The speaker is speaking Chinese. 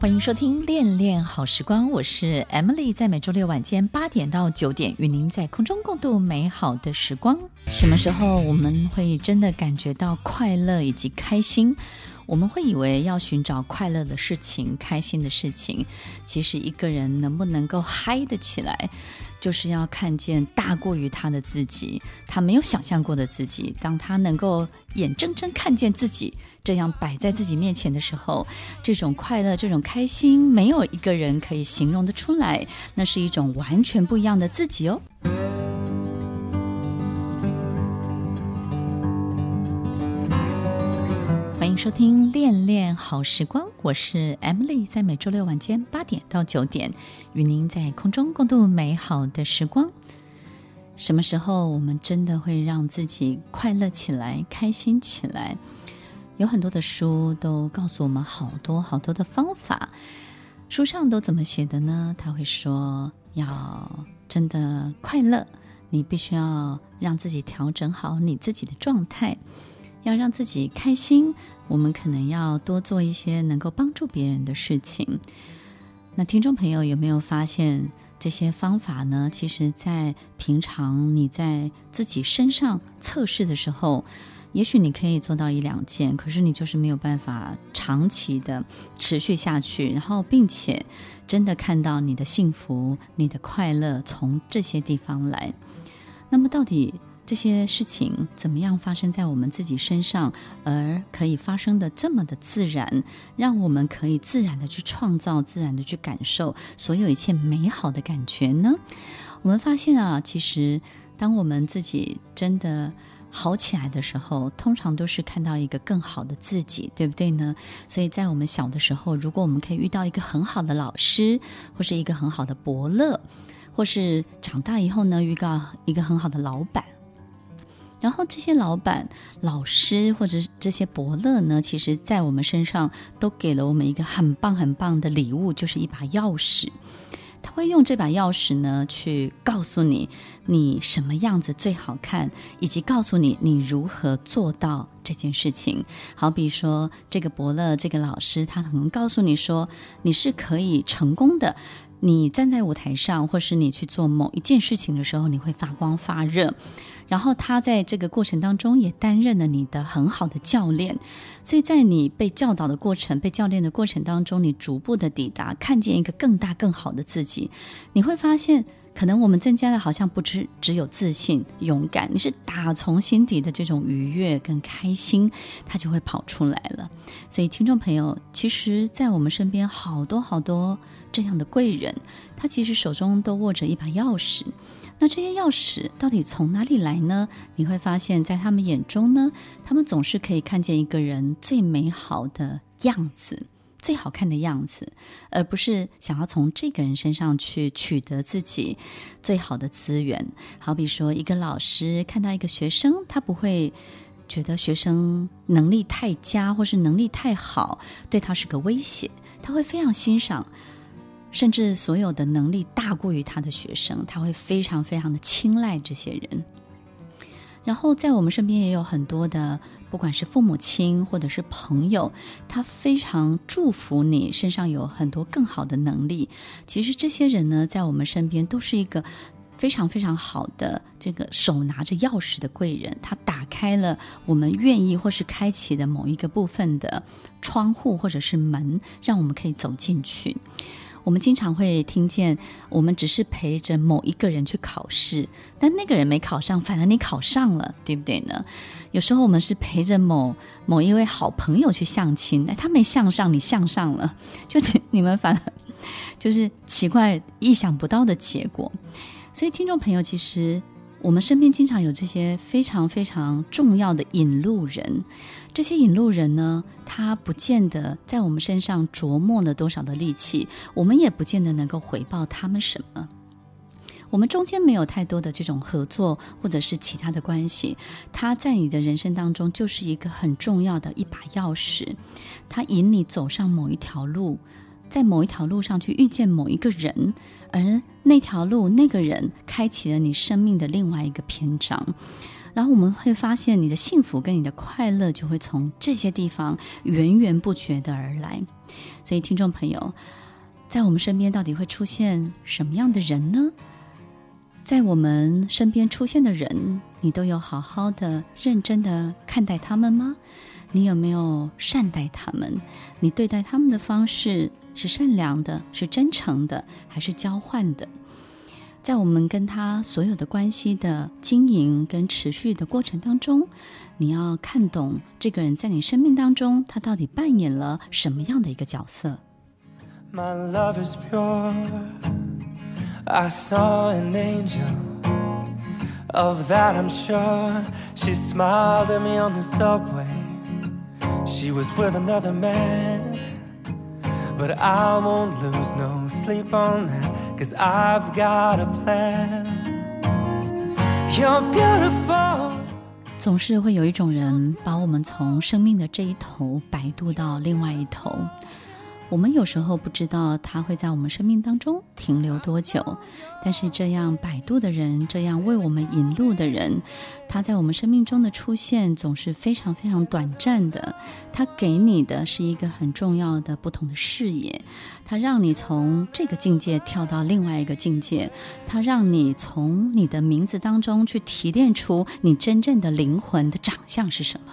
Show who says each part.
Speaker 1: 欢迎收听《恋恋好时光》，我是 Emily，在每周六晚间八点到九点，与您在空中共度美好的时光。什么时候我们会真的感觉到快乐以及开心？我们会以为要寻找快乐的事情、开心的事情，其实一个人能不能够嗨得起来，就是要看见大过于他的自己，他没有想象过的自己。当他能够眼睁睁看见自己这样摆在自己面前的时候，这种快乐、这种开心，没有一个人可以形容得出来。那是一种完全不一样的自己哦。欢迎收听《恋恋好时光》，我是 Emily，在每周六晚间八点到九点，与您在空中共度美好的时光。什么时候我们真的会让自己快乐起来、开心起来？有很多的书都告诉我们好多好多的方法。书上都怎么写的呢？他会说，要真的快乐，你必须要让自己调整好你自己的状态。要让自己开心，我们可能要多做一些能够帮助别人的事情。那听众朋友有没有发现这些方法呢？其实，在平常你在自己身上测试的时候，也许你可以做到一两件，可是你就是没有办法长期的持续下去，然后并且真的看到你的幸福、你的快乐从这些地方来。那么到底，这些事情怎么样发生在我们自己身上，而可以发生的这么的自然，让我们可以自然的去创造，自然的去感受所有一切美好的感觉呢？我们发现啊，其实当我们自己真的好起来的时候，通常都是看到一个更好的自己，对不对呢？所以在我们小的时候，如果我们可以遇到一个很好的老师，或是一个很好的伯乐，或是长大以后呢，遇到一个很好的老板。然后这些老板、老师或者这些伯乐呢，其实在我们身上都给了我们一个很棒很棒的礼物，就是一把钥匙。他会用这把钥匙呢，去告诉你你什么样子最好看，以及告诉你你如何做到这件事情。好比说，这个伯乐、这个老师，他可能告诉你说，你是可以成功的。你站在舞台上，或是你去做某一件事情的时候，你会发光发热。然后他在这个过程当中也担任了你的很好的教练，所以在你被教导的过程、被教练的过程当中，你逐步的抵达，看见一个更大更好的自己，你会发现。可能我们增加的好像不只只有自信、勇敢，你是打从心底的这种愉悦跟开心，它就会跑出来了。所以，听众朋友，其实，在我们身边好多好多这样的贵人，他其实手中都握着一把钥匙。那这些钥匙到底从哪里来呢？你会发现在他们眼中呢，他们总是可以看见一个人最美好的样子。最好看的样子，而不是想要从这个人身上去取得自己最好的资源。好比说，一个老师看到一个学生，他不会觉得学生能力太佳或是能力太好，对他是个威胁。他会非常欣赏，甚至所有的能力大过于他的学生，他会非常非常的青睐这些人。然后在我们身边也有很多的，不管是父母亲或者是朋友，他非常祝福你身上有很多更好的能力。其实这些人呢，在我们身边都是一个非常非常好的这个手拿着钥匙的贵人，他打开了我们愿意或是开启的某一个部分的窗户或者是门，让我们可以走进去。我们经常会听见，我们只是陪着某一个人去考试，但那个人没考上，反而你考上了，对不对呢？有时候我们是陪着某某一位好朋友去相亲，哎，他没相上，你相上了，就你，你们反而就是奇怪、意想不到的结果。所以，听众朋友，其实。我们身边经常有这些非常非常重要的引路人，这些引路人呢，他不见得在我们身上琢磨了多少的力气，我们也不见得能够回报他们什么。我们中间没有太多的这种合作或者是其他的关系，他在你的人生当中就是一个很重要的一把钥匙，他引你走上某一条路，在某一条路上去遇见某一个人，而那条路那个人开启了你生命的另外一个篇章，然后我们会发现你的幸福跟你的快乐就会从这些地方源源不绝的而来，所以听众朋友。在我们身边到底会出现什么样的人呢？在我们身边出现的人，你都有好好的、认真的看待他们吗？你有没有善待他们？你对待他们的方式是善良的、是真诚的，还是交换的？在我们跟他所有的关系的经营跟持续的过程当中，你要看懂这个人在你生命当中，他到底扮演了什么样的一个角色？My love is pure. I saw an angel. Of that I'm sure. She smiled at me on the subway. She was with another man. But I won't lose no sleep on that. Cause I've got a plan. You're beautiful. 总是会有一种人把我们从生命的这一头摆渡到另外一头。 我们有时候不知道他会在我们生命当中停留多久，但是这样摆渡的人，这样为我们引路的人，他在我们生命中的出现总是非常非常短暂的。他给你的是一个很重要的不同的视野，他让你从这个境界跳到另外一个境界，他让你从你的名字当中去提炼出你真正的灵魂的长相是什么。